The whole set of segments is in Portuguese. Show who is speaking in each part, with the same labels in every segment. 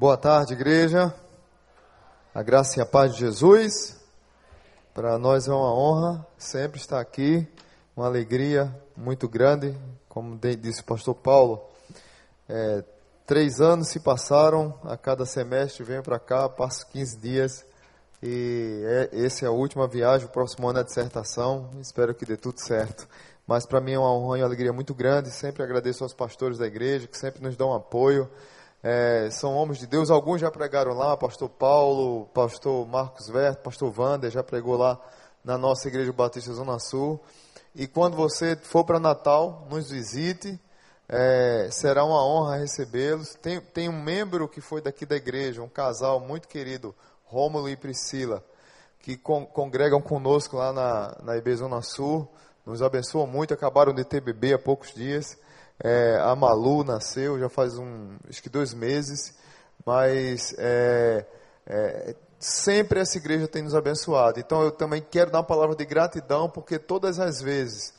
Speaker 1: Boa tarde, igreja. A graça e a paz de Jesus. Para nós é uma honra sempre estar aqui, uma alegria muito grande, como disse o pastor Paulo. É, três anos se passaram, a cada semestre venho para cá, passo 15 dias e é, esse é a última viagem, o próximo ano é dissertação, espero que dê tudo certo. Mas para mim é uma honra e uma alegria muito grande, sempre agradeço aos pastores da igreja que sempre nos dão apoio, é, são homens de Deus, alguns já pregaram lá, pastor Paulo, pastor Marcos Verto, pastor Wander já pregou lá na nossa igreja Batista Zona Sul. E quando você for para Natal, nos visite, é, será uma honra recebê-los. Tem, tem um membro que foi daqui da igreja, um casal muito querido, Rômulo e Priscila, que con, congregam conosco lá na, na IB Zona Sul, nos abençoam muito, acabaram de ter bebê há poucos dias. É, a Malu nasceu já faz um, acho que dois meses, mas é, é, sempre essa igreja tem nos abençoado. Então eu também quero dar uma palavra de gratidão, porque todas as vezes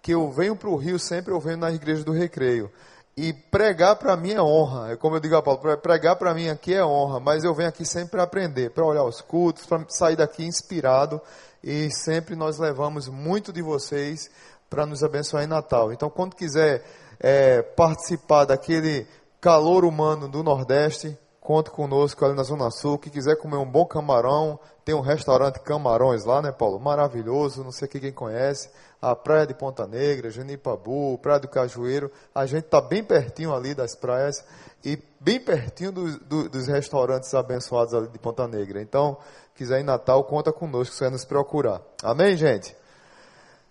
Speaker 1: que eu venho para o Rio, sempre eu venho na igreja do Recreio. E pregar para mim é honra. É como eu digo a Paulo, pregar para mim aqui é honra, mas eu venho aqui sempre para aprender, para olhar os cultos, para sair daqui inspirado. E sempre nós levamos muito de vocês para nos abençoar em Natal. Então, quando quiser é, participar daquele calor humano do Nordeste, conte conosco ali na Zona Sul. Que quiser comer um bom camarão, tem um restaurante Camarões lá, né, Paulo? Maravilhoso, não sei quem conhece. A Praia de Ponta Negra, Genipabu, Praia do Cajueiro. A gente está bem pertinho ali das praias e bem pertinho do, do, dos restaurantes abençoados ali de Ponta Negra. Então, quiser em Natal, conta conosco, você nos procurar. Amém, gente?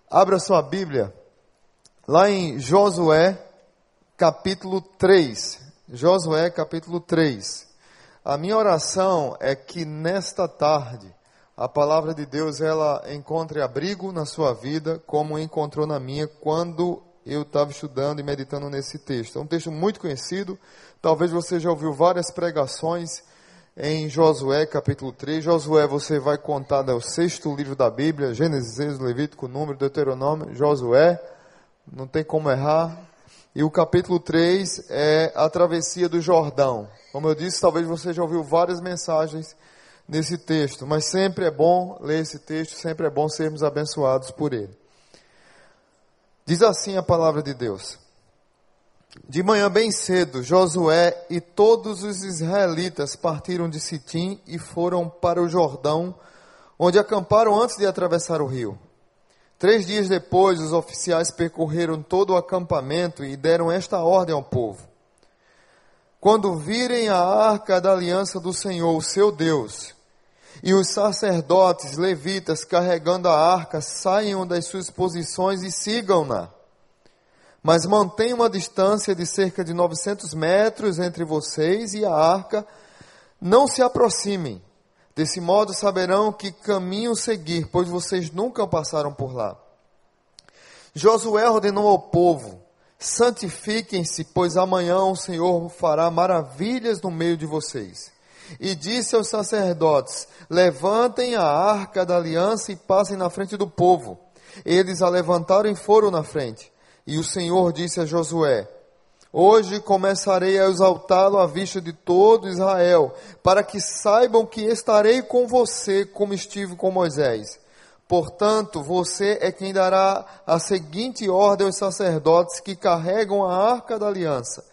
Speaker 1: Abra sua Bíblia lá em Josué, capítulo 3. Josué, capítulo 3. A minha oração é que nesta tarde a palavra de Deus ela encontre abrigo na sua vida, como encontrou na minha quando eu estava estudando e meditando nesse texto. É um texto muito conhecido, talvez você já ouviu várias pregações em Josué capítulo 3. Josué, você vai contar né, o sexto livro da Bíblia, Gênesis, Levítico, Número, Deuteronômio, Josué não tem como errar. E o capítulo 3 é a travessia do Jordão. Como eu disse, talvez você já ouviu várias mensagens nesse texto, mas sempre é bom ler esse texto, sempre é bom sermos abençoados por ele. Diz assim a palavra de Deus. De manhã bem cedo, Josué e todos os israelitas partiram de Sitim e foram para o Jordão, onde acamparam antes de atravessar o rio. Três dias depois, os oficiais percorreram todo o acampamento e deram esta ordem ao povo: Quando virem a arca da aliança do Senhor, seu Deus, e os sacerdotes levitas carregando a arca saiam das suas posições e sigam-na. Mas mantenham uma distância de cerca de 900 metros entre vocês e a arca. Não se aproximem Desse modo saberão que caminho seguir, pois vocês nunca passaram por lá. Josué ordenou ao povo: santifiquem-se, pois amanhã o Senhor fará maravilhas no meio de vocês. E disse aos sacerdotes: levantem a arca da aliança e passem na frente do povo. Eles a levantaram e foram na frente. E o Senhor disse a Josué: Hoje começarei a exaltá-lo à vista de todo Israel, para que saibam que estarei com você como estive com Moisés. Portanto, você é quem dará a seguinte ordem aos sacerdotes que carregam a arca da aliança.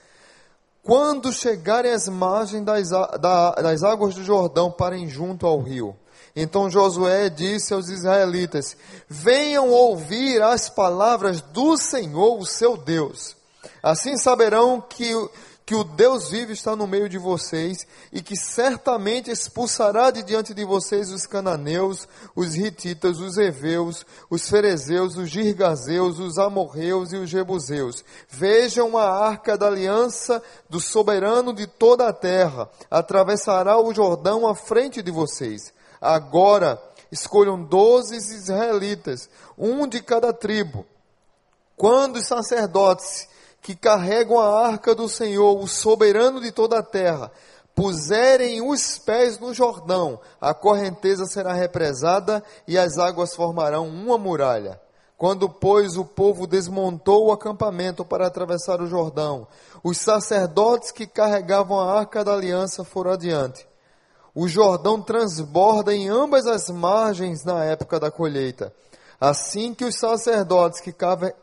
Speaker 1: Quando chegarem às margens das, das águas do Jordão, parem junto ao rio. Então Josué disse aos israelitas: Venham ouvir as palavras do Senhor, o seu Deus. Assim saberão que, que o Deus vivo está no meio de vocês e que certamente expulsará de diante de vocês os cananeus, os hititas, os heveus, os ferezeus, os girgazeus, os amorreus e os jebuseus. Vejam a arca da aliança do soberano de toda a terra. Atravessará o Jordão à frente de vocês. Agora escolham doze israelitas, um de cada tribo. Quando os sacerdotes que carregam a arca do Senhor, o soberano de toda a terra, puserem os pés no Jordão, a correnteza será represada e as águas formarão uma muralha. Quando, pois, o povo desmontou o acampamento para atravessar o Jordão, os sacerdotes que carregavam a arca da aliança foram adiante. O Jordão transborda em ambas as margens na época da colheita. Assim que os sacerdotes que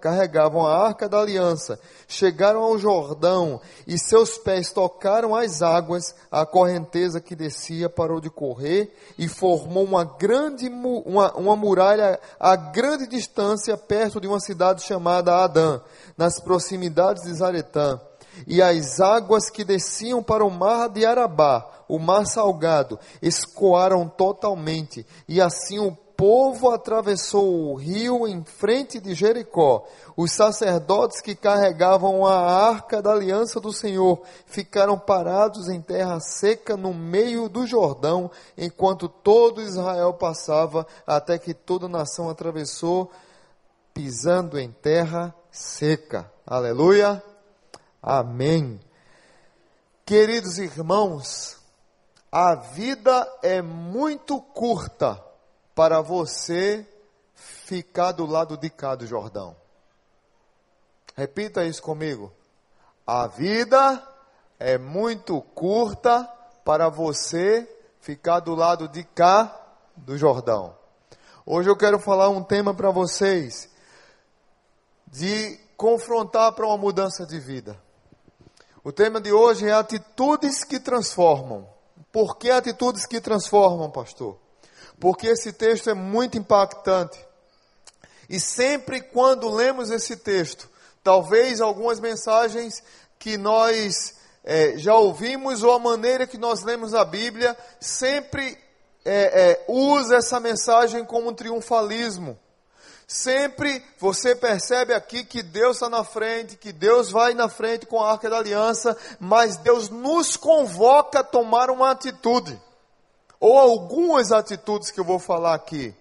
Speaker 1: carregavam a arca da aliança chegaram ao Jordão e seus pés tocaram as águas, a correnteza que descia parou de correr e formou uma grande uma, uma muralha a grande distância perto de uma cidade chamada Adã, nas proximidades de Zaretã. E as águas que desciam para o mar de Arabá, o mar salgado, escoaram totalmente, e assim o povo atravessou o rio em frente de Jericó. Os sacerdotes que carregavam a arca da aliança do Senhor ficaram parados em terra seca no meio do Jordão, enquanto todo Israel passava, até que toda a nação atravessou, pisando em terra seca. Aleluia. Amém. Queridos irmãos, a vida é muito curta para você ficar do lado de cá do Jordão. Repita isso comigo. A vida é muito curta para você ficar do lado de cá do Jordão. Hoje eu quero falar um tema para vocês de confrontar para uma mudança de vida. O tema de hoje é atitudes que transformam. Por que atitudes que transformam, pastor? Porque esse texto é muito impactante. E sempre quando lemos esse texto, talvez algumas mensagens que nós é, já ouvimos ou a maneira que nós lemos a Bíblia, sempre é, é, usa essa mensagem como um triunfalismo. Sempre você percebe aqui que Deus está na frente, que Deus vai na frente com a arca da aliança, mas Deus nos convoca a tomar uma atitude ou algumas atitudes que eu vou falar aqui.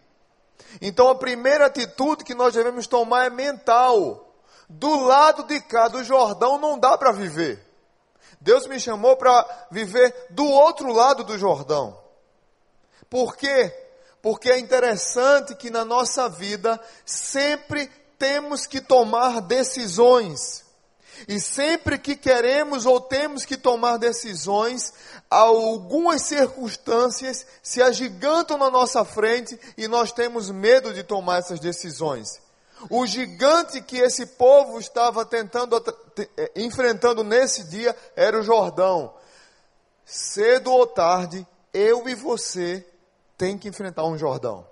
Speaker 1: Então a primeira atitude que nós devemos tomar é mental. Do lado de cá do Jordão não dá para viver. Deus me chamou para viver do outro lado do Jordão. Por quê? Porque é interessante que na nossa vida sempre temos que tomar decisões. E sempre que queremos ou temos que tomar decisões, algumas circunstâncias se agigantam na nossa frente e nós temos medo de tomar essas decisões. O gigante que esse povo estava tentando eh, enfrentando nesse dia era o Jordão. Cedo ou tarde, eu e você tem que enfrentar um Jordão.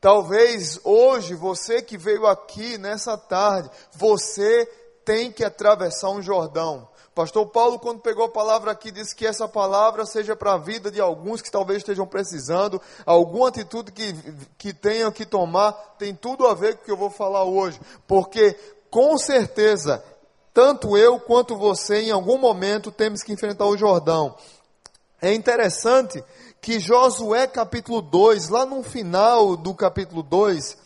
Speaker 1: Talvez hoje você que veio aqui nessa tarde, você tem que atravessar um Jordão. Pastor Paulo, quando pegou a palavra aqui, disse que essa palavra seja para a vida de alguns que talvez estejam precisando, alguma atitude que, que tenham que tomar, tem tudo a ver com o que eu vou falar hoje. Porque, com certeza, tanto eu quanto você, em algum momento, temos que enfrentar o Jordão. É interessante que Josué capítulo 2, lá no final do capítulo 2,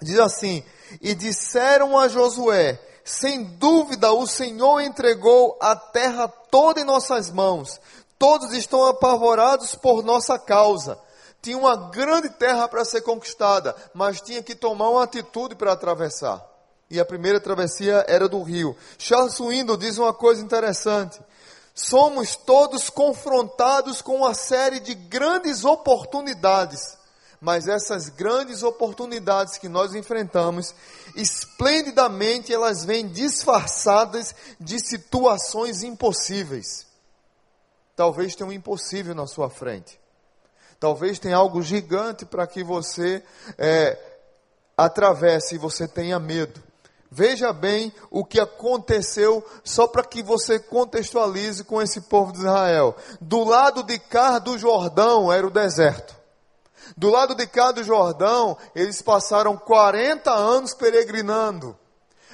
Speaker 1: diz assim: E disseram a Josué: sem dúvida, o Senhor entregou a terra toda em nossas mãos. Todos estão apavorados por nossa causa. Tinha uma grande terra para ser conquistada, mas tinha que tomar uma atitude para atravessar. E a primeira travessia era do rio. Charles Swindoll diz uma coisa interessante. Somos todos confrontados com uma série de grandes oportunidades mas essas grandes oportunidades que nós enfrentamos, esplendidamente elas vêm disfarçadas de situações impossíveis. Talvez tenha um impossível na sua frente. Talvez tenha algo gigante para que você é, atravesse e você tenha medo. Veja bem o que aconteceu, só para que você contextualize com esse povo de Israel. Do lado de cá do Jordão era o deserto. Do lado de cá do Jordão, eles passaram 40 anos peregrinando.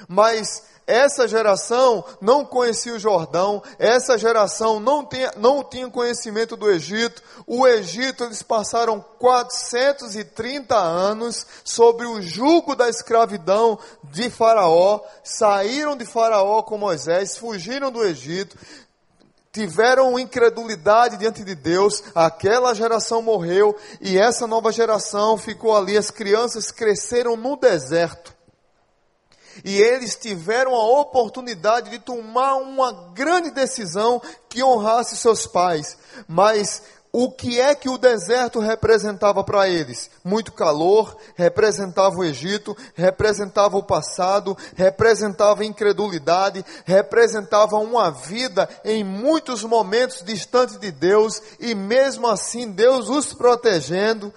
Speaker 1: Mas essa geração não conhecia o Jordão, essa geração não tinha, não tinha conhecimento do Egito. O Egito, eles passaram 430 anos sobre o jugo da escravidão de Faraó, saíram de Faraó com Moisés, fugiram do Egito, tiveram incredulidade diante de Deus, aquela geração morreu e essa nova geração ficou ali. As crianças cresceram no deserto. E eles tiveram a oportunidade de tomar uma grande decisão que honrasse seus pais. Mas o que é que o deserto representava para eles? Muito calor, representava o Egito, representava o passado, representava incredulidade, representava uma vida em muitos momentos distante de Deus e mesmo assim Deus os protegendo.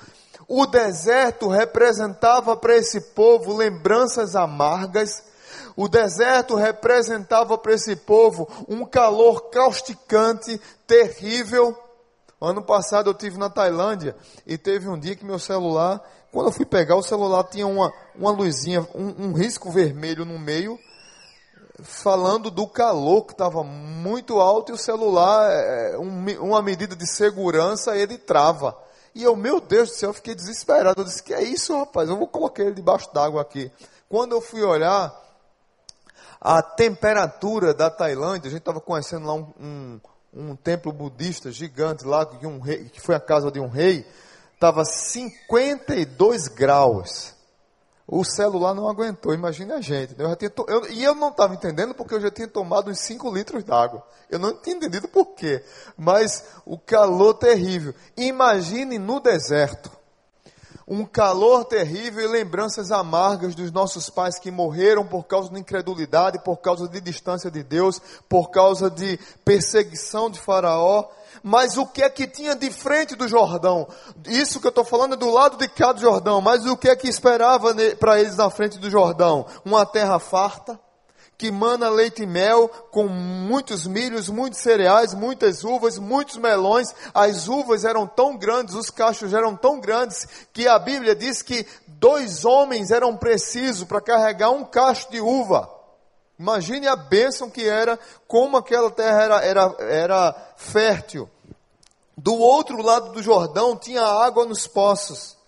Speaker 1: O deserto representava para esse povo lembranças amargas. O deserto representava para esse povo um calor causticante, terrível Ano passado eu tive na Tailândia e teve um dia que meu celular, quando eu fui pegar o celular tinha uma, uma luzinha, um, um risco vermelho no meio, falando do calor que estava muito alto e o celular, é, um, uma medida de segurança, ele trava. E eu, meu Deus do céu, eu fiquei desesperado. Eu disse, que é isso, rapaz? Eu vou colocar ele debaixo d'água aqui. Quando eu fui olhar, a temperatura da Tailândia, a gente estava conhecendo lá um, um, um templo budista gigante lá, que, um rei, que foi a casa de um rei, estava 52 graus. O celular não aguentou, imagine a gente. Eu tinha, eu, e eu não estava entendendo porque eu já tinha tomado uns 5 litros d'água. Eu não tinha entendido por quê. Mas o calor terrível. Imagine no deserto um calor terrível e lembranças amargas dos nossos pais que morreram por causa de incredulidade, por causa de distância de Deus, por causa de perseguição de Faraó. Mas o que é que tinha de frente do Jordão? Isso que eu estou falando é do lado de cá do Jordão, mas o que é que esperava para eles na frente do Jordão? Uma terra farta, que mana leite e mel, com muitos milhos, muitos cereais, muitas uvas, muitos melões. As uvas eram tão grandes, os cachos eram tão grandes, que a Bíblia diz que dois homens eram precisos para carregar um cacho de uva. Imagine a bênção que era, como aquela terra era, era, era fértil. Do outro lado do Jordão tinha água nos poços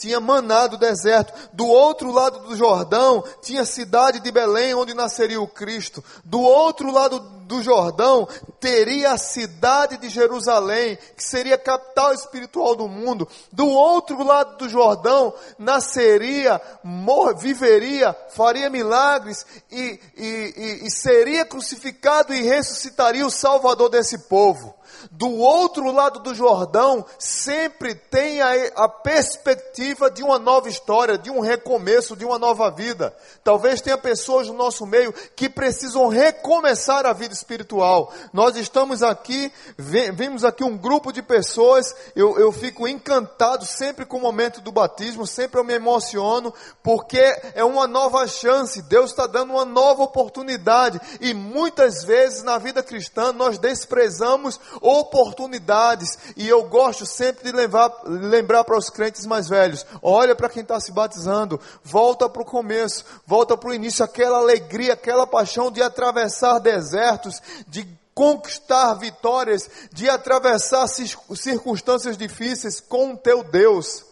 Speaker 1: tinha maná do deserto. Do outro lado do Jordão tinha a cidade de Belém, onde nasceria o Cristo. Do outro lado do Jordão teria a cidade de Jerusalém, que seria a capital espiritual do mundo. Do outro lado do Jordão nasceria, mor viveria, faria milagres e, e, e, e seria crucificado e ressuscitaria o Salvador desse povo do outro lado do Jordão sempre tem a, a, perspectiva de uma nova história, de um recomeço, de uma nova vida. Talvez tenha pessoas no nosso meio que precisam recomeçar a vida espiritual. Nós estamos aqui, vemos aqui um grupo de pessoas, eu, eu fico encantado sempre com o momento do batismo, sempre eu me emociono, porque é uma nova chance, Deus está dando uma nova oportunidade. E muitas vezes na vida cristã nós desprezamos oportunidades. E eu gosto sempre de levar, lembrar para os crentes mais velhos: olha para quem está se batizando, volta para o começo, volta para o início, aquela alegria, aquela paixão de atravessar desertos, de conquistar vitórias, de atravessar circunstâncias difíceis com o teu Deus.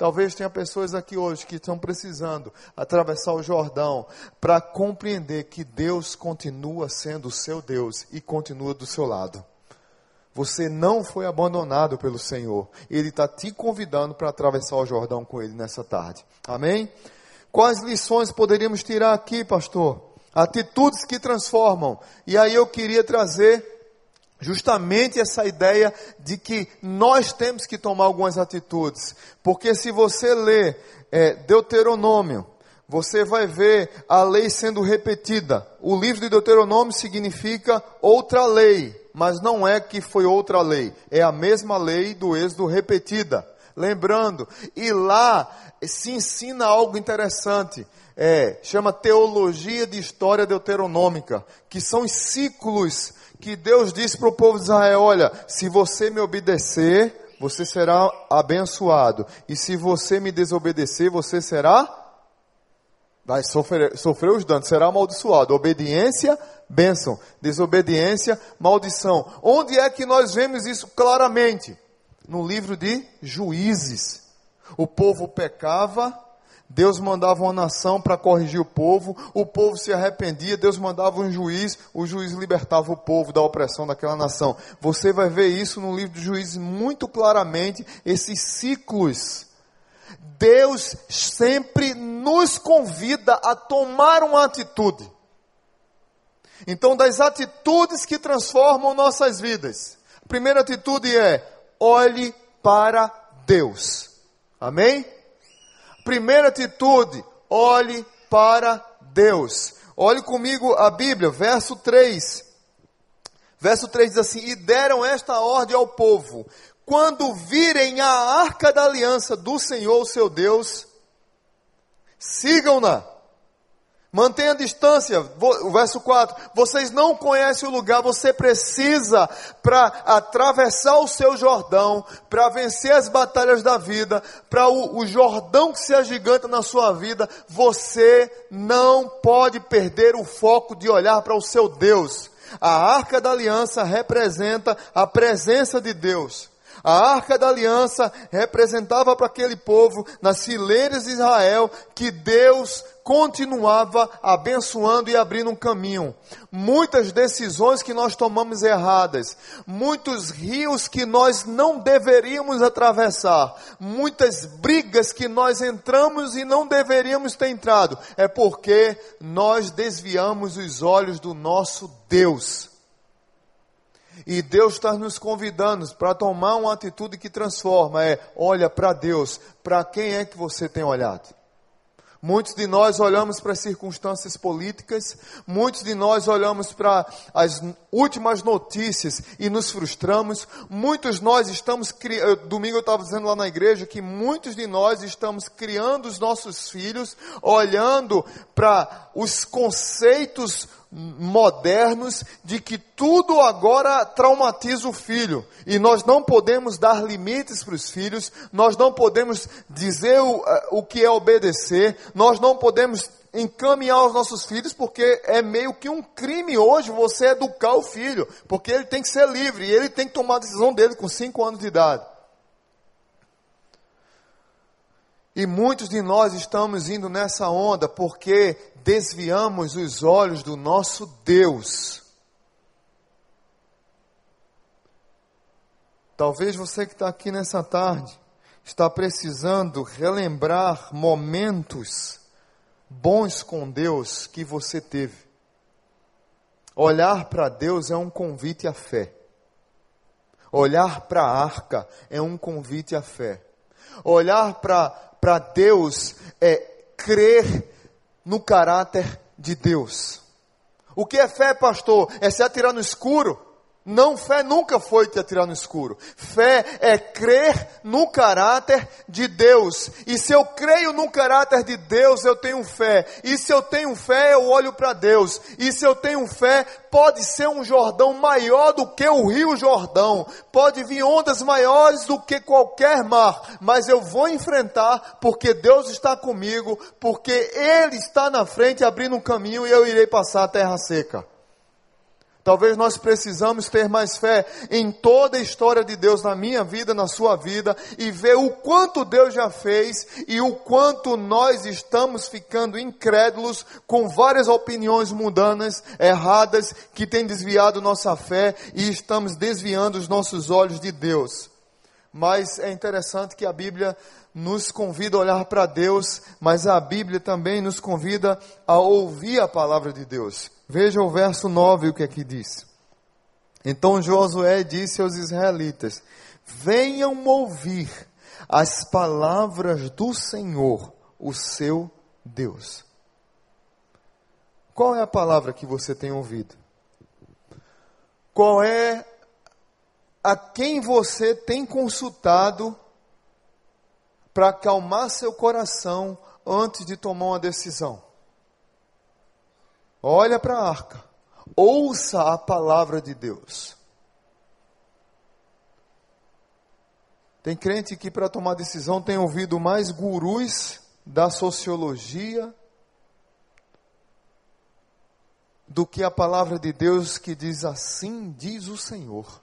Speaker 1: Talvez tenha pessoas aqui hoje que estão precisando atravessar o Jordão para compreender que Deus continua sendo o seu Deus e continua do seu lado. Você não foi abandonado pelo Senhor. Ele está te convidando para atravessar o Jordão com Ele nessa tarde. Amém? Quais lições poderíamos tirar aqui, pastor? Atitudes que transformam. E aí eu queria trazer justamente essa ideia de que nós temos que tomar algumas atitudes. Porque se você ler é, Deuteronômio, você vai ver a lei sendo repetida. O livro de Deuteronômio significa outra lei mas não é que foi outra lei, é a mesma lei do Êxodo repetida. Lembrando, e lá se ensina algo interessante, é, chama teologia de história deuteronômica, que são os ciclos que Deus disse para o povo de Israel: olha, se você me obedecer, você será abençoado, e se você me desobedecer, você será vai sofrer, sofrer os danos, será amaldiçoado. Obediência, bênção. Desobediência, maldição. Onde é que nós vemos isso claramente? No livro de Juízes. O povo pecava, Deus mandava uma nação para corrigir o povo, o povo se arrependia, Deus mandava um juiz, o juiz libertava o povo da opressão daquela nação. Você vai ver isso no livro de Juízes muito claramente, esses ciclos. Deus sempre nos convida a tomar uma atitude. Então, das atitudes que transformam nossas vidas, a primeira atitude é olhe para Deus. Amém? Primeira atitude, olhe para Deus. Olhe comigo a Bíblia, verso 3. Verso 3 diz assim: E deram esta ordem ao povo: quando virem a arca da aliança do Senhor, seu Deus, sigam-na Mantenha a distância. O verso 4. Vocês não conhecem o lugar, você precisa, para atravessar o seu Jordão, para vencer as batalhas da vida, para o, o Jordão que se agiganta na sua vida, você não pode perder o foco de olhar para o seu Deus. A arca da aliança representa a presença de Deus. A arca da aliança representava para aquele povo, nas fileiras de Israel, que Deus continuava abençoando e abrindo um caminho. Muitas decisões que nós tomamos erradas, muitos rios que nós não deveríamos atravessar, muitas brigas que nós entramos e não deveríamos ter entrado, é porque nós desviamos os olhos do nosso Deus. E Deus está nos convidando para tomar uma atitude que transforma. É, olha para Deus. Para quem é que você tem olhado? Muitos de nós olhamos para as circunstâncias políticas, muitos de nós olhamos para as últimas notícias e nos frustramos. Muitos nós estamos criando, domingo eu estava dizendo lá na igreja que muitos de nós estamos criando os nossos filhos, olhando para os conceitos modernos de que tudo agora traumatiza o filho e nós não podemos dar limites para os filhos, nós não podemos dizer o, eh, o que é obedecer, nós não podemos encaminhar os nossos filhos porque é meio que um crime hoje você educar o filho, porque ele tem que ser livre e ele tem que tomar a decisão dele com 5 anos de idade. E muitos de nós estamos indo nessa onda porque desviamos os olhos do nosso Deus. Talvez você que está aqui nessa tarde está precisando relembrar momentos bons com Deus que você teve. Olhar para Deus é um convite à fé. Olhar para a arca é um convite à fé. Olhar para Deus é crer no caráter de Deus. O que é fé, pastor? É se atirar no escuro? Não, fé nunca foi te atirar no escuro. Fé é crer no caráter de Deus. E se eu creio no caráter de Deus, eu tenho fé. E se eu tenho fé, eu olho para Deus. E se eu tenho fé, pode ser um Jordão maior do que o Rio Jordão. Pode vir ondas maiores do que qualquer mar. Mas eu vou enfrentar porque Deus está comigo, porque Ele está na frente abrindo um caminho e eu irei passar a terra seca. Talvez nós precisamos ter mais fé em toda a história de Deus na minha vida, na sua vida, e ver o quanto Deus já fez e o quanto nós estamos ficando incrédulos com várias opiniões mundanas, erradas, que têm desviado nossa fé e estamos desviando os nossos olhos de Deus. Mas é interessante que a Bíblia nos convida a olhar para Deus, mas a Bíblia também nos convida a ouvir a palavra de Deus. Veja o verso 9 o que aqui diz. Então Josué disse aos israelitas: Venham ouvir as palavras do Senhor, o seu Deus. Qual é a palavra que você tem ouvido? Qual é a quem você tem consultado para acalmar seu coração antes de tomar uma decisão? Olha para a arca. Ouça a palavra de Deus. Tem crente que para tomar decisão tem ouvido mais gurus da sociologia do que a palavra de Deus que diz assim diz o Senhor.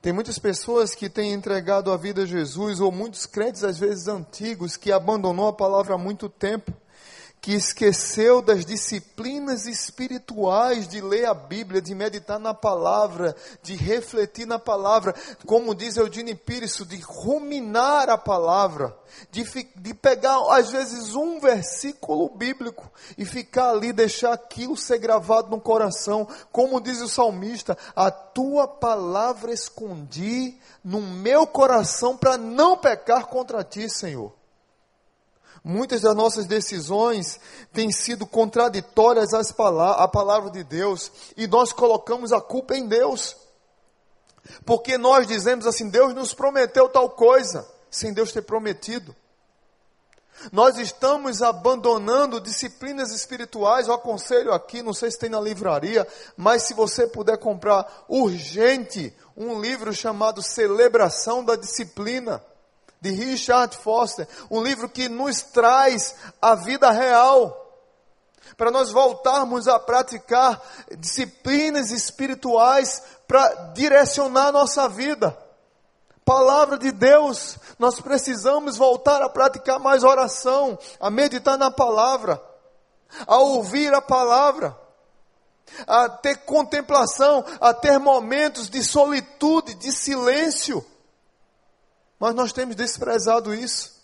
Speaker 1: Tem muitas pessoas que têm entregado a vida a Jesus, ou muitos crentes, às vezes antigos, que abandonou a palavra há muito tempo que esqueceu das disciplinas espirituais de ler a Bíblia, de meditar na palavra, de refletir na palavra, como diz Eudine Pires, de ruminar a palavra, de, de pegar às vezes um versículo bíblico e ficar ali, deixar aquilo ser gravado no coração, como diz o salmista, a tua palavra escondi no meu coração para não pecar contra ti, Senhor. Muitas das nossas decisões têm sido contraditórias às à palavra de Deus e nós colocamos a culpa em Deus. Porque nós dizemos assim: Deus nos prometeu tal coisa, sem Deus ter prometido. Nós estamos abandonando disciplinas espirituais. Eu aconselho aqui, não sei se tem na livraria, mas se você puder comprar urgente um livro chamado Celebração da Disciplina de Richard Foster, um livro que nos traz a vida real, para nós voltarmos a praticar disciplinas espirituais para direcionar nossa vida. Palavra de Deus, nós precisamos voltar a praticar mais oração, a meditar na palavra, a ouvir a palavra, a ter contemplação, a ter momentos de solitude, de silêncio. Mas nós temos desprezado isso.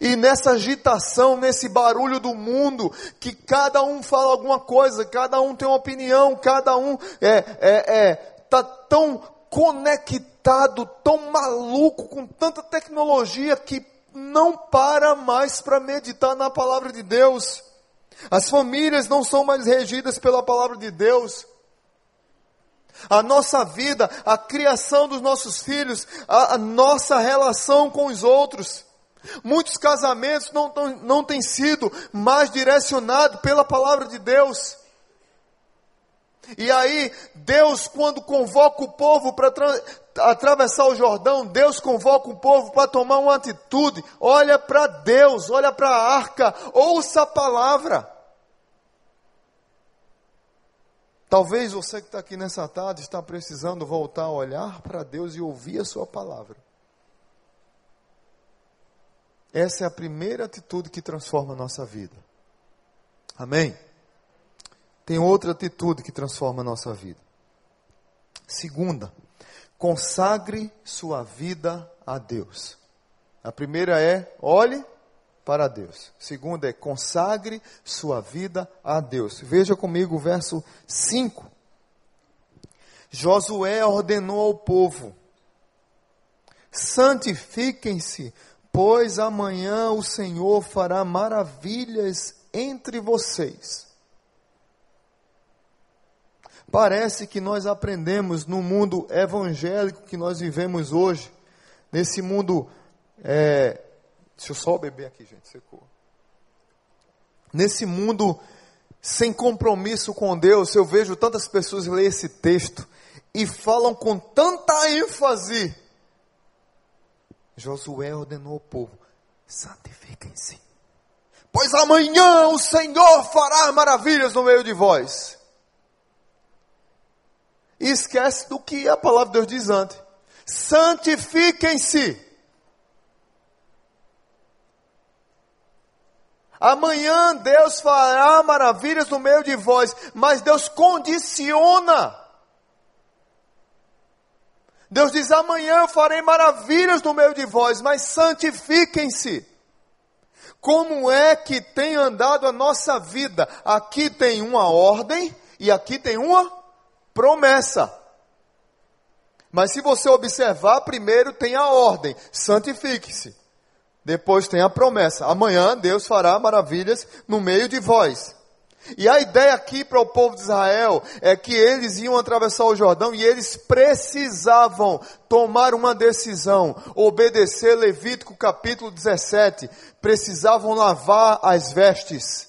Speaker 1: E nessa agitação, nesse barulho do mundo, que cada um fala alguma coisa, cada um tem uma opinião, cada um é, é, é, tá tão conectado, tão maluco com tanta tecnologia que não para mais para meditar na palavra de Deus. As famílias não são mais regidas pela palavra de Deus a nossa vida, a criação dos nossos filhos, a, a nossa relação com os outros. Muitos casamentos não, não têm sido mais direcionados pela palavra de Deus. E aí, Deus, quando convoca o povo para atravessar o Jordão, Deus convoca o povo para tomar uma atitude. Olha para Deus, olha para a arca, ouça a palavra. Talvez você que está aqui nessa tarde está precisando voltar a olhar para Deus e ouvir a sua palavra. Essa é a primeira atitude que transforma a nossa vida. Amém? Tem outra atitude que transforma a nossa vida. Segunda, consagre sua vida a Deus. A primeira é, olhe para Deus. Segundo é consagre sua vida a Deus. Veja comigo o verso 5. Josué ordenou ao povo: Santifiquem-se, pois amanhã o Senhor fará maravilhas entre vocês. Parece que nós aprendemos no mundo evangélico que nós vivemos hoje, nesse mundo é, Deixa eu só beber aqui, gente, secou. Nesse mundo sem compromisso com Deus, eu vejo tantas pessoas ler esse texto e falam com tanta ênfase. Josué ordenou ao povo: santifiquem-se, pois amanhã o Senhor fará maravilhas no meio de vós. E esquece do que a palavra de Deus diz antes: santifiquem-se. Amanhã Deus fará maravilhas no meio de vós, mas Deus condiciona. Deus diz: amanhã eu farei maravilhas no meio de vós, mas santifiquem-se. Como é que tem andado a nossa vida? Aqui tem uma ordem e aqui tem uma promessa. Mas se você observar, primeiro tem a ordem: santifique-se. Depois tem a promessa: amanhã Deus fará maravilhas no meio de vós. E a ideia aqui para o povo de Israel é que eles iam atravessar o Jordão e eles precisavam tomar uma decisão, obedecer Levítico capítulo 17, precisavam lavar as vestes,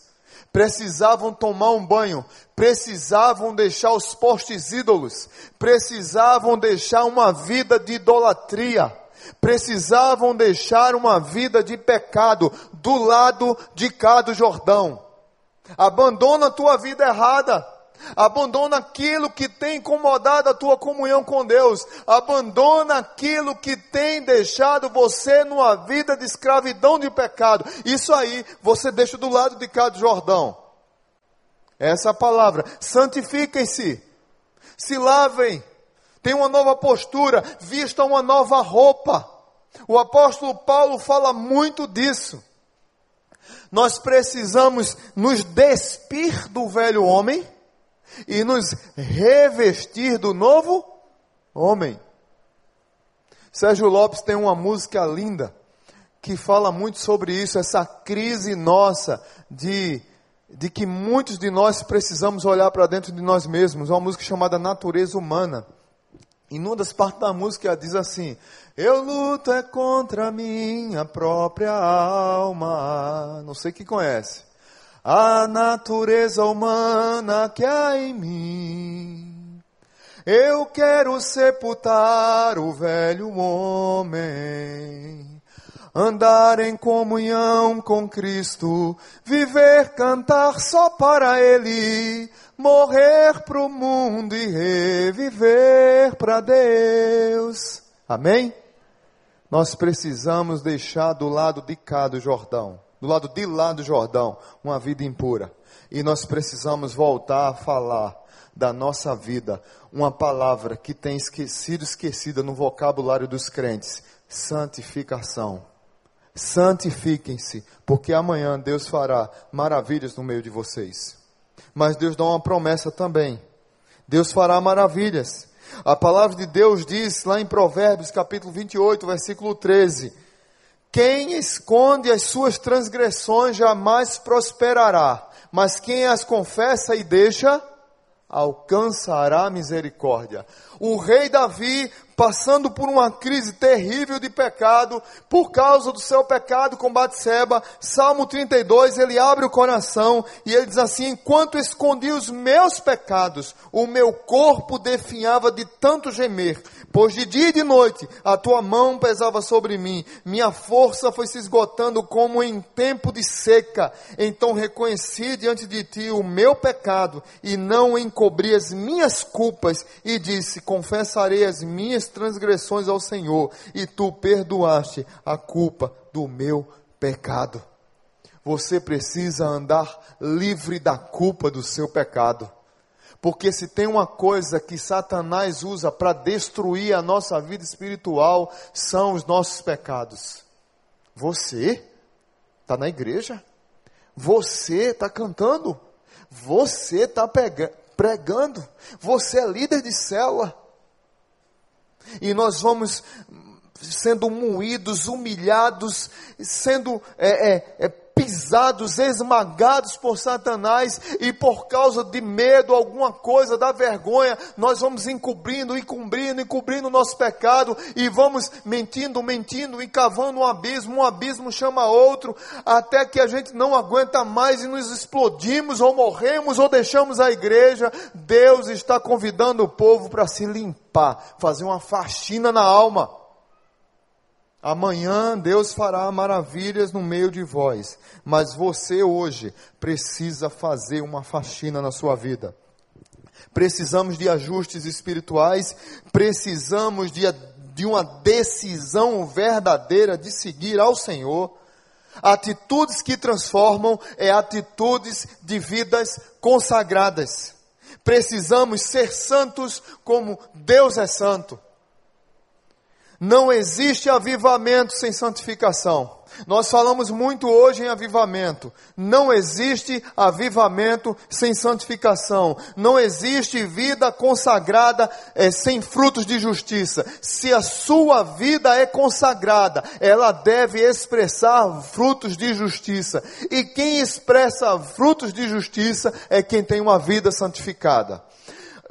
Speaker 1: precisavam tomar um banho, precisavam deixar os postes ídolos, precisavam deixar uma vida de idolatria precisavam deixar uma vida de pecado do lado de cá do Jordão. Abandona a tua vida errada. Abandona aquilo que tem incomodado a tua comunhão com Deus. Abandona aquilo que tem deixado você numa vida de escravidão de pecado. Isso aí você deixa do lado de cá do Jordão. Essa é palavra. Santifiquem-se. Se lavem. Tenham uma nova postura. Vistam uma nova roupa. O apóstolo Paulo fala muito disso. Nós precisamos nos despir do velho homem e nos revestir do novo homem. Sérgio Lopes tem uma música linda que fala muito sobre isso, essa crise nossa de, de que muitos de nós precisamos olhar para dentro de nós mesmos. Uma música chamada Natureza Humana. E numa das partes da música ela diz assim: Eu luto é contra a minha própria alma. Não sei quem conhece a natureza humana que há em mim. Eu quero sepultar o velho homem, andar em comunhão com Cristo, viver, cantar só para Ele, morrer pro mundo e reviver para Deus. Amém? Nós precisamos deixar do lado de cá do Jordão do lado de lá do Jordão, uma vida impura. E nós precisamos voltar a falar da nossa vida uma palavra que tem sido esquecida no vocabulário dos crentes: santificação. Santifiquem-se, porque amanhã Deus fará maravilhas no meio de vocês. Mas Deus dá uma promessa também. Deus fará maravilhas. A palavra de Deus diz lá em Provérbios, capítulo 28, versículo 13: quem esconde as suas transgressões jamais prosperará, mas quem as confessa e deixa, alcançará misericórdia. O rei Davi, passando por uma crise terrível de pecado, por causa do seu pecado com Batseba, Salmo 32, ele abre o coração e ele diz assim: Enquanto escondi os meus pecados, o meu corpo definhava de tanto gemer, Pois de dia e de noite a tua mão pesava sobre mim, minha força foi se esgotando como em tempo de seca. Então reconheci diante de ti o meu pecado e não encobri as minhas culpas e disse: Confessarei as minhas transgressões ao Senhor e tu perdoaste a culpa do meu pecado. Você precisa andar livre da culpa do seu pecado. Porque se tem uma coisa que Satanás usa para destruir a nossa vida espiritual, são os nossos pecados. Você está na igreja, você está cantando, você está pregando, você é líder de célula. E nós vamos sendo moídos, humilhados, sendo é, é, é, pisados, esmagados por Satanás e por causa de medo, alguma coisa, da vergonha, nós vamos encobrindo, encobrindo, encobrindo o nosso pecado e vamos mentindo, mentindo e cavando um abismo, um abismo chama outro, até que a gente não aguenta mais e nos explodimos ou morremos ou deixamos a igreja. Deus está convidando o povo para se limpar, fazer uma faxina na alma. Amanhã Deus fará maravilhas no meio de vós, mas você hoje precisa fazer uma faxina na sua vida. Precisamos de ajustes espirituais, precisamos de, de uma decisão verdadeira de seguir ao Senhor. Atitudes que transformam é atitudes de vidas consagradas. Precisamos ser santos como Deus é santo. Não existe avivamento sem santificação. Nós falamos muito hoje em avivamento. Não existe avivamento sem santificação. Não existe vida consagrada é, sem frutos de justiça. Se a sua vida é consagrada, ela deve expressar frutos de justiça. E quem expressa frutos de justiça é quem tem uma vida santificada.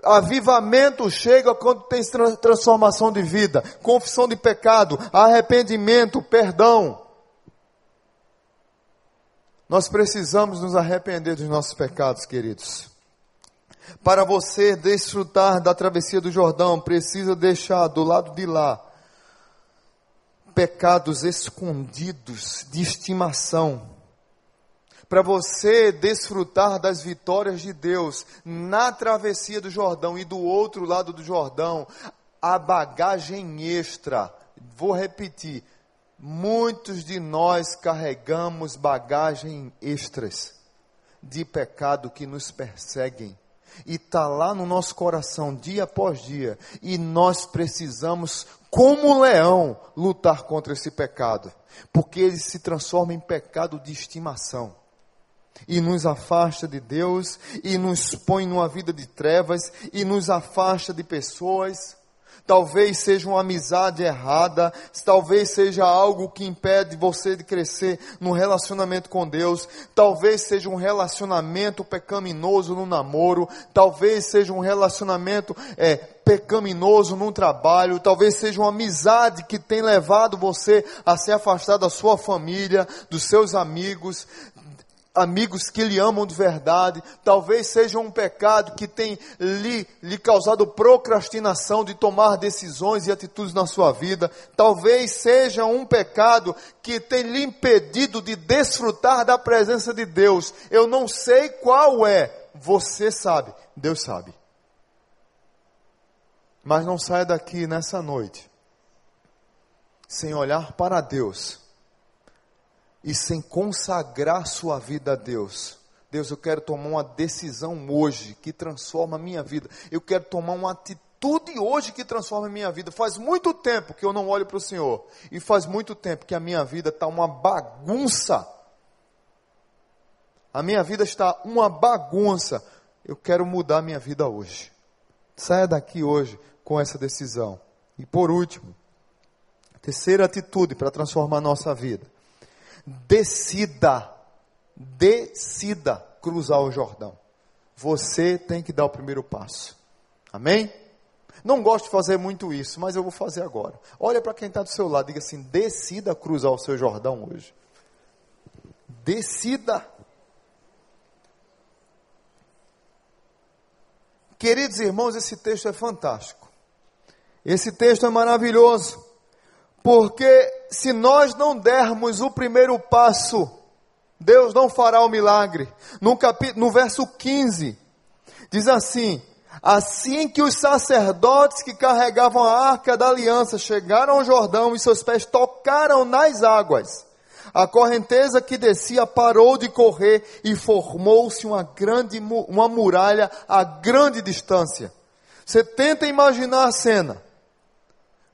Speaker 1: Avivamento chega quando tem transformação de vida, confissão de pecado, arrependimento, perdão. Nós precisamos nos arrepender dos nossos pecados, queridos. Para você desfrutar da travessia do Jordão, precisa deixar do lado de lá pecados escondidos de estimação para você desfrutar das vitórias de Deus na travessia do Jordão e do outro lado do Jordão, a bagagem extra. Vou repetir. Muitos de nós carregamos bagagem extras de pecado que nos perseguem e está lá no nosso coração dia após dia, e nós precisamos, como leão, lutar contra esse pecado, porque ele se transforma em pecado de estimação. E nos afasta de Deus, e nos põe numa vida de trevas, e nos afasta de pessoas. Talvez seja uma amizade errada, talvez seja algo que impede você de crescer no relacionamento com Deus, talvez seja um relacionamento pecaminoso no namoro, talvez seja um relacionamento é, pecaminoso no trabalho, talvez seja uma amizade que tem levado você a se afastar da sua família, dos seus amigos, amigos que lhe amam de verdade, talvez seja um pecado que tem lhe, lhe causado procrastinação de tomar decisões e atitudes na sua vida, talvez seja um pecado que tem lhe impedido de desfrutar da presença de Deus. Eu não sei qual é, você sabe, Deus sabe. Mas não saia daqui nessa noite sem olhar para Deus e sem consagrar sua vida a Deus. Deus, eu quero tomar uma decisão hoje que transforma a minha vida. Eu quero tomar uma atitude hoje que transforma a minha vida. Faz muito tempo que eu não olho para o Senhor. E faz muito tempo que a minha vida está uma bagunça. A minha vida está uma bagunça. Eu quero mudar a minha vida hoje. Saia daqui hoje com essa decisão. E por último, terceira atitude para transformar a nossa vida decida, decida cruzar o Jordão. Você tem que dar o primeiro passo. Amém? Não gosto de fazer muito isso, mas eu vou fazer agora. Olha para quem está do seu lado, diga assim: decida cruzar o seu Jordão hoje. Decida. Queridos irmãos, esse texto é fantástico. Esse texto é maravilhoso. Porque se nós não dermos o primeiro passo, Deus não fará o milagre. No, capítulo, no verso 15, diz assim: Assim que os sacerdotes que carregavam a arca da aliança chegaram ao Jordão e seus pés tocaram nas águas, a correnteza que descia parou de correr e formou-se uma grande uma muralha a grande distância. Você tenta imaginar a cena.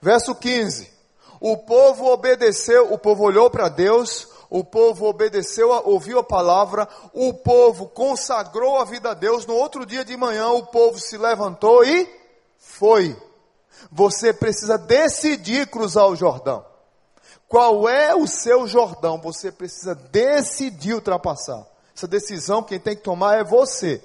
Speaker 1: Verso 15. O povo obedeceu, o povo olhou para Deus, o povo obedeceu, ouviu a palavra, o povo consagrou a vida a Deus. No outro dia de manhã, o povo se levantou e foi. Você precisa decidir cruzar o Jordão. Qual é o seu Jordão? Você precisa decidir ultrapassar. Essa decisão quem tem que tomar é você.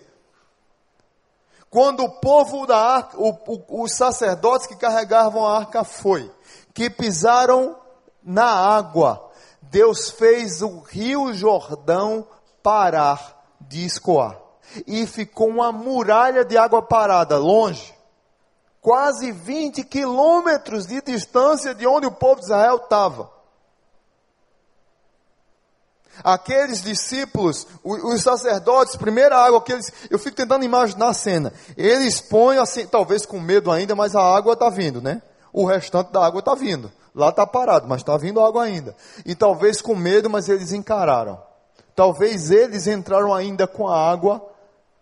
Speaker 1: Quando o povo da arca, o, o, os sacerdotes que carregavam a arca foi, que pisaram na água, Deus fez o rio Jordão parar de escoar. E ficou uma muralha de água parada, longe. Quase 20 quilômetros de distância de onde o povo de Israel estava. Aqueles discípulos, os sacerdotes, primeira água que eles, eu fico tentando imaginar a cena. Eles põem assim, talvez com medo ainda, mas a água está vindo, né? O restante da água está vindo. Lá está parado, mas está vindo água ainda. E talvez com medo, mas eles encararam. Talvez eles entraram ainda com a água,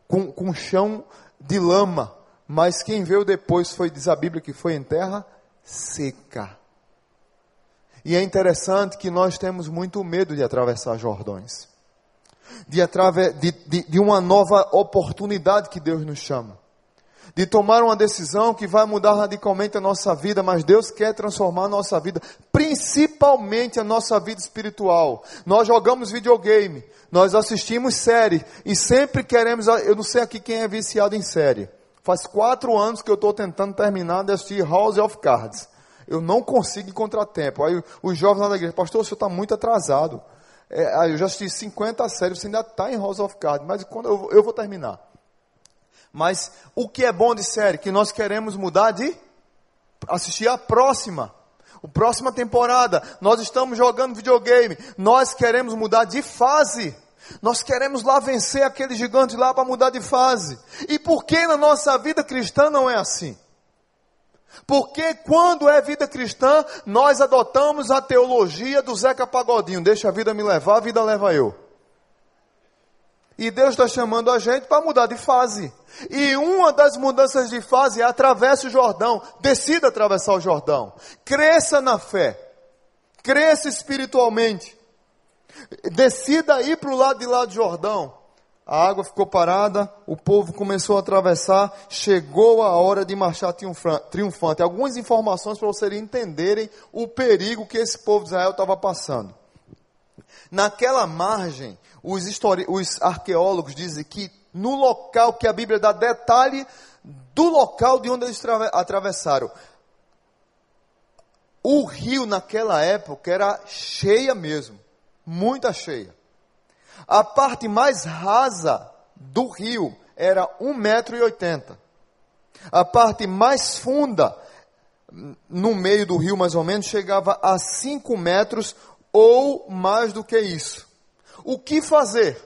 Speaker 1: com, com chão de lama. Mas quem veio depois foi, diz a Bíblia, que foi em terra seca. E é interessante que nós temos muito medo de atravessar Jordões. De, de, de, de uma nova oportunidade que Deus nos chama de tomar uma decisão que vai mudar radicalmente a nossa vida, mas Deus quer transformar a nossa vida, principalmente a nossa vida espiritual. Nós jogamos videogame, nós assistimos série e sempre queremos. Eu não sei aqui quem é viciado em série. Faz quatro anos que eu estou tentando terminar de assistir House of Cards. Eu não consigo encontrar tempo. Aí os jovens lá da igreja, pastor, o senhor está muito atrasado. É, eu já assisti 50 séries, você ainda está em House of Cards, mas quando eu, eu vou terminar? Mas o que é bom de série? Que nós queremos mudar de assistir a próxima. A próxima temporada. Nós estamos jogando videogame. Nós queremos mudar de fase. Nós queremos lá vencer aquele gigante lá para mudar de fase. E por que na nossa vida cristã não é assim? Porque quando é vida cristã, nós adotamos a teologia do Zeca Pagodinho. Deixa a vida me levar, a vida leva eu. E Deus está chamando a gente para mudar de fase. E uma das mudanças de fase é atravesse o Jordão. Decida atravessar o Jordão. Cresça na fé. Cresça espiritualmente. Decida ir para o lado de lá do Jordão. A água ficou parada, o povo começou a atravessar, chegou a hora de marchar triunfante. Algumas informações para vocês entenderem o perigo que esse povo de Israel estava passando. Naquela margem, os, os arqueólogos dizem que no local que a Bíblia dá detalhe do local de onde eles atravessaram. O rio naquela época era cheia mesmo, muita cheia. A parte mais rasa do rio era 1,80m. A parte mais funda, no meio do rio mais ou menos, chegava a 5 metros ou mais do que isso. O que fazer?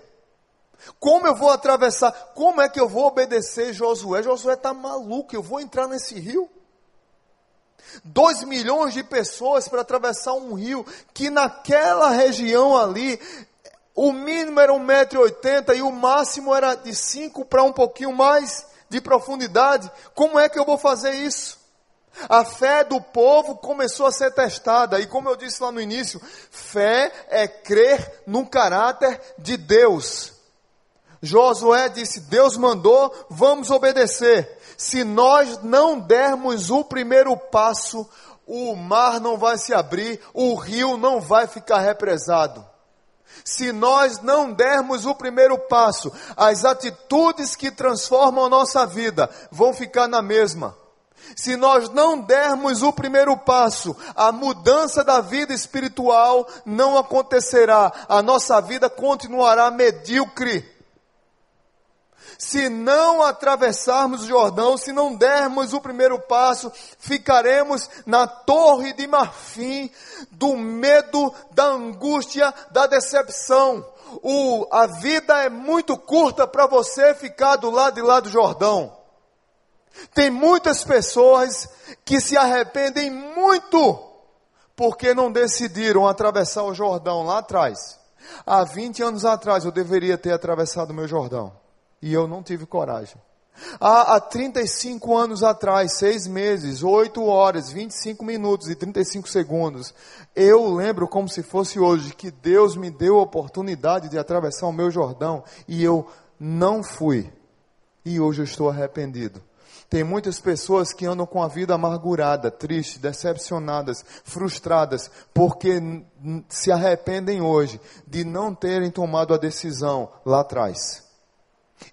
Speaker 1: Como eu vou atravessar? Como é que eu vou obedecer Josué? Josué está maluco, eu vou entrar nesse rio? Dois milhões de pessoas para atravessar um rio que naquela região ali, o mínimo era 1,80m e o máximo era de 5 para um pouquinho mais de profundidade. Como é que eu vou fazer isso? A fé do povo começou a ser testada, e como eu disse lá no início, fé é crer no caráter de Deus. Josué disse: Deus mandou, vamos obedecer. Se nós não dermos o primeiro passo, o mar não vai se abrir, o rio não vai ficar represado. Se nós não dermos o primeiro passo, as atitudes que transformam a nossa vida vão ficar na mesma. Se nós não dermos o primeiro passo, a mudança da vida espiritual não acontecerá, a nossa vida continuará medíocre. Se não atravessarmos o Jordão, se não dermos o primeiro passo, ficaremos na torre de marfim do medo, da angústia, da decepção. O, a vida é muito curta para você ficar do lado de lá do Jordão. Tem muitas pessoas que se arrependem muito porque não decidiram atravessar o Jordão lá atrás. Há 20 anos atrás eu deveria ter atravessado o meu Jordão. E eu não tive coragem. Há, há 35 anos atrás, seis meses, 8 horas, 25 minutos e 35 segundos, eu lembro como se fosse hoje que Deus me deu a oportunidade de atravessar o meu Jordão e eu não fui. E hoje eu estou arrependido. Tem muitas pessoas que andam com a vida amargurada, triste, decepcionadas, frustradas, porque se arrependem hoje de não terem tomado a decisão lá atrás.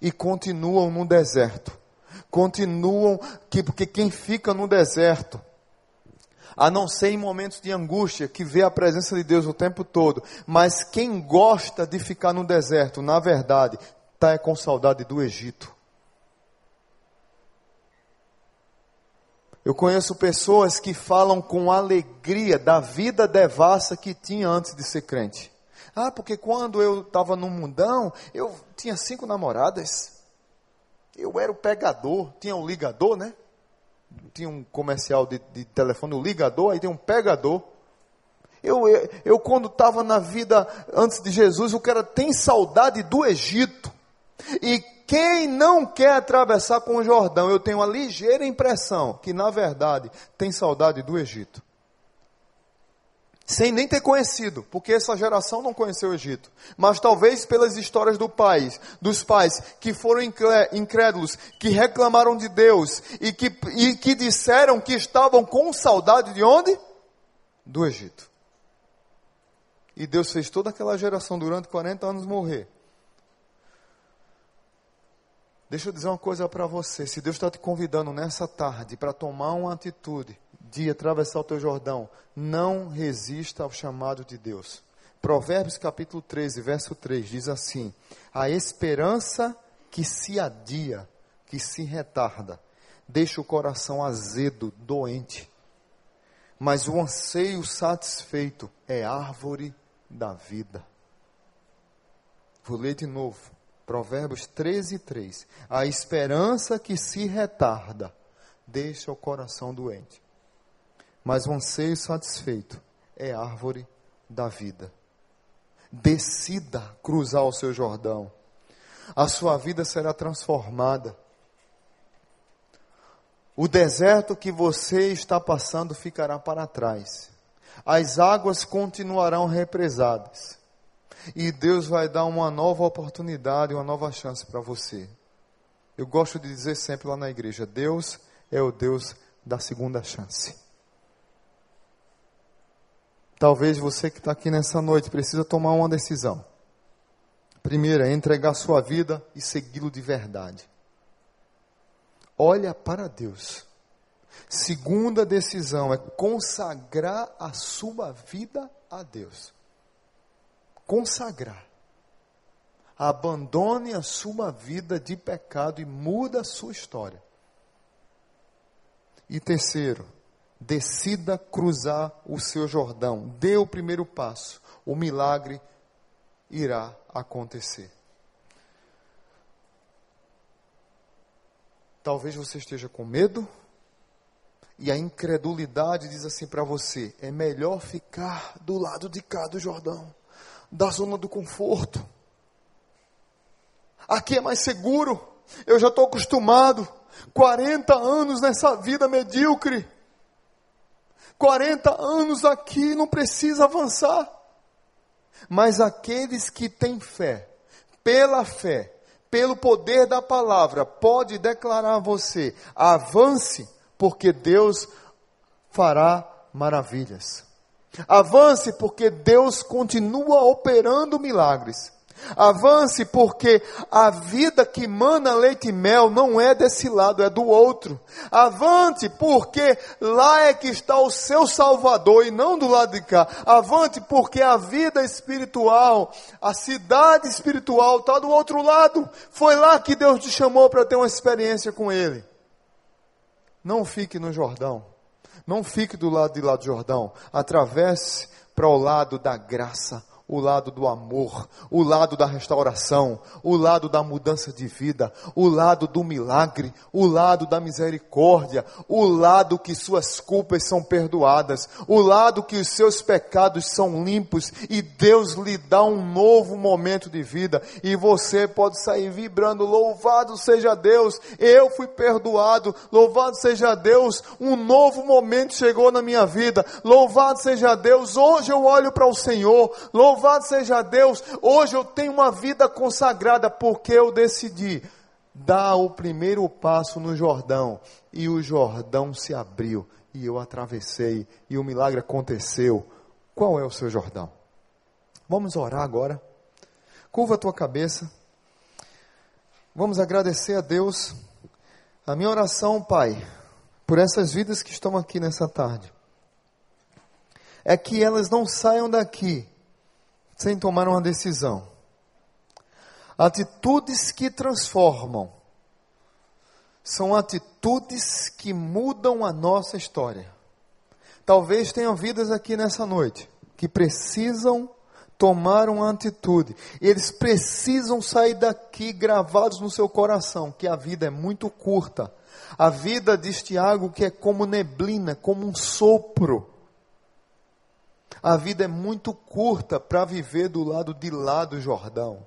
Speaker 1: E continuam no deserto. Continuam, que, porque quem fica no deserto, a não ser em momentos de angústia, que vê a presença de Deus o tempo todo, mas quem gosta de ficar no deserto, na verdade, está com saudade do Egito. Eu conheço pessoas que falam com alegria da vida devassa que tinha antes de ser crente. Ah, porque quando eu estava no mundão, eu tinha cinco namoradas. Eu era o pegador, tinha um ligador, né? Tinha um comercial de, de telefone, o ligador, aí tem um pegador. Eu, eu, eu quando estava na vida antes de Jesus, o cara tem saudade do Egito. E quem não quer atravessar com o Jordão, eu tenho uma ligeira impressão que, na verdade, tem saudade do Egito. Sem nem ter conhecido, porque essa geração não conheceu o Egito. Mas talvez pelas histórias do pai, dos pais que foram incrédulos, que reclamaram de Deus e que, e que disseram que estavam com saudade de onde? Do Egito. E Deus fez toda aquela geração durante 40 anos morrer Deixa eu dizer uma coisa para você. Se Deus está te convidando nessa tarde para tomar uma atitude de atravessar o teu Jordão, não resista ao chamado de Deus. Provérbios capítulo 13, verso 3 diz assim: A esperança que se adia, que se retarda, deixa o coração azedo, doente. Mas o anseio satisfeito é árvore da vida. Vou ler de novo. Provérbios 13, 3. A esperança que se retarda deixa o coração doente, mas o anseio satisfeito é árvore da vida. Decida cruzar o seu Jordão. A sua vida será transformada. O deserto que você está passando ficará para trás. As águas continuarão represadas. E Deus vai dar uma nova oportunidade, uma nova chance para você. Eu gosto de dizer sempre lá na igreja: Deus é o Deus da segunda chance. Talvez você que está aqui nessa noite precisa tomar uma decisão. Primeiro é entregar sua vida e segui-lo de verdade. Olha para Deus. Segunda decisão é consagrar a sua vida a Deus consagrar. Abandone a sua vida de pecado e muda a sua história. E terceiro, decida cruzar o seu Jordão. Dê o primeiro passo. O milagre irá acontecer. Talvez você esteja com medo e a incredulidade diz assim para você: é melhor ficar do lado de cá do Jordão da zona do conforto. Aqui é mais seguro. Eu já estou acostumado. 40 anos nessa vida medíocre. 40 anos aqui, não precisa avançar. Mas aqueles que têm fé, pela fé, pelo poder da palavra, pode declarar a você: avance, porque Deus fará maravilhas. Avance porque Deus continua operando milagres. Avance porque a vida que mana leite e mel não é desse lado, é do outro. Avante porque lá é que está o seu Salvador e não do lado de cá. Avante porque a vida espiritual, a cidade espiritual está do outro lado. Foi lá que Deus te chamou para ter uma experiência com Ele. Não fique no Jordão. Não fique do lado de lá do Jordão. Atravesse para o lado da graça o lado do amor, o lado da restauração, o lado da mudança de vida, o lado do milagre, o lado da misericórdia, o lado que suas culpas são perdoadas, o lado que os seus pecados são limpos e Deus lhe dá um novo momento de vida. E você pode sair vibrando, louvado seja Deus, eu fui perdoado, louvado seja Deus, um novo momento chegou na minha vida, louvado seja Deus, hoje eu olho para o Senhor, louvado Louvado seja Deus, hoje eu tenho uma vida consagrada porque eu decidi dar o primeiro passo no Jordão e o Jordão se abriu e eu atravessei e o milagre aconteceu. Qual é o seu Jordão? Vamos orar agora. Curva a tua cabeça. Vamos agradecer a Deus. A minha oração, Pai, por essas vidas que estão aqui nessa tarde, é que elas não saiam daqui sem tomar uma decisão. Atitudes que transformam são atitudes que mudam a nossa história. Talvez tenham vidas aqui nessa noite que precisam tomar uma atitude. Eles precisam sair daqui gravados no seu coração que a vida é muito curta. A vida, diz Tiago, que é como neblina, como um sopro. A vida é muito curta para viver do lado de lá do Jordão.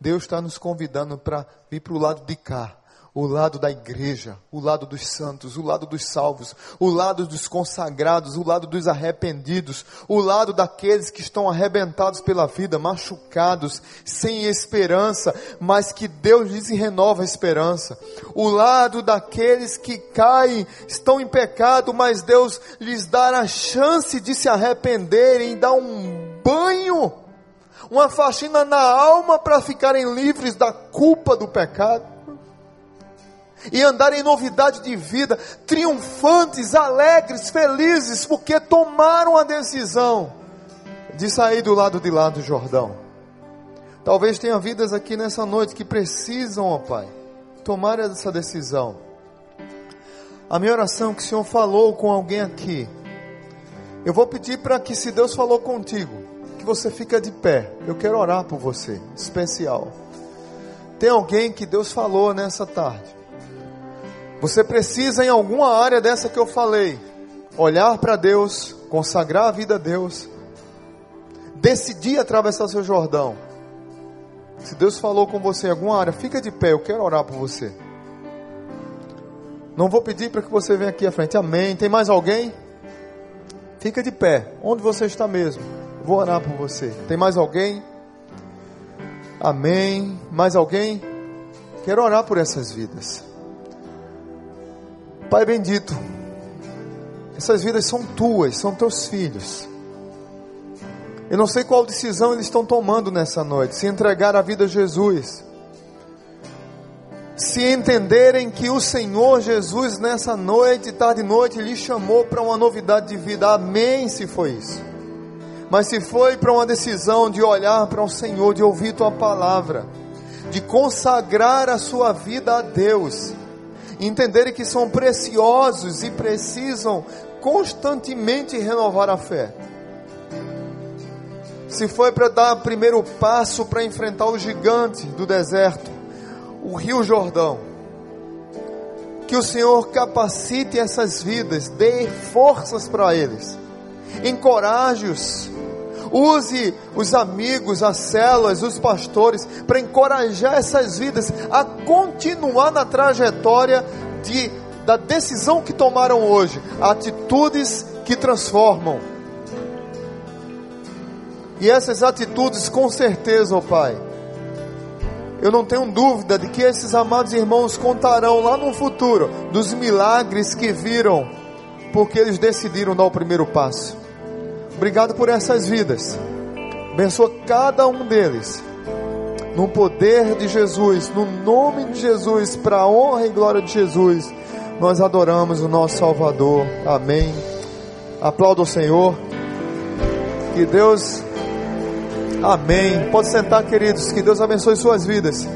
Speaker 1: Deus está nos convidando para vir para o lado de cá o lado da igreja, o lado dos santos, o lado dos salvos, o lado dos consagrados, o lado dos arrependidos, o lado daqueles que estão arrebentados pela vida, machucados, sem esperança, mas que Deus lhes renova a esperança. O lado daqueles que caem, estão em pecado, mas Deus lhes dá a chance de se arrependerem, dar um banho, uma faxina na alma para ficarem livres da culpa do pecado e andar em novidade de vida, triunfantes, alegres, felizes, porque tomaram a decisão de sair do lado de lá do Jordão. Talvez tenha vidas aqui nessa noite que precisam, ó Pai, tomar essa decisão. A minha oração é que o Senhor falou com alguém aqui, eu vou pedir para que, se Deus falou contigo, que você fica de pé. Eu quero orar por você, especial. Tem alguém que Deus falou nessa tarde. Você precisa, em alguma área dessa que eu falei, olhar para Deus, consagrar a vida a Deus, decidir atravessar seu Jordão. Se Deus falou com você em alguma área, fica de pé, eu quero orar por você. Não vou pedir para que você venha aqui à frente. Amém. Tem mais alguém? Fica de pé, onde você está mesmo. Vou orar por você. Tem mais alguém? Amém. Mais alguém? Quero orar por essas vidas. Pai bendito, essas vidas são tuas, são teus filhos. Eu não sei qual decisão eles estão tomando nessa noite, se entregar a vida a Jesus. Se entenderem que o Senhor Jesus nessa noite, tarde e noite, lhe chamou para uma novidade de vida. Amém, se foi isso. Mas se foi para uma decisão de olhar para o Senhor, de ouvir tua palavra, de consagrar a sua vida a Deus, entenderem que são preciosos e precisam constantemente renovar a fé. Se foi para dar o primeiro passo para enfrentar o gigante do deserto, o Rio Jordão, que o Senhor capacite essas vidas, dê forças para eles, encoraje-os, use os amigos, as células, os pastores, para encorajar essas vidas a continuar na trajetória de, da decisão que tomaram hoje, atitudes que transformam e essas atitudes, com certeza, ó Pai, eu não tenho dúvida de que esses amados irmãos contarão lá no futuro dos milagres que viram, porque eles decidiram dar o primeiro passo. Obrigado por essas vidas. Abençoa cada um deles. No poder de Jesus, no nome de Jesus, para a honra e glória de Jesus, nós adoramos o nosso Salvador. Amém. Aplauda o Senhor. Que Deus Amém. Pode sentar, queridos. Que Deus abençoe suas vidas.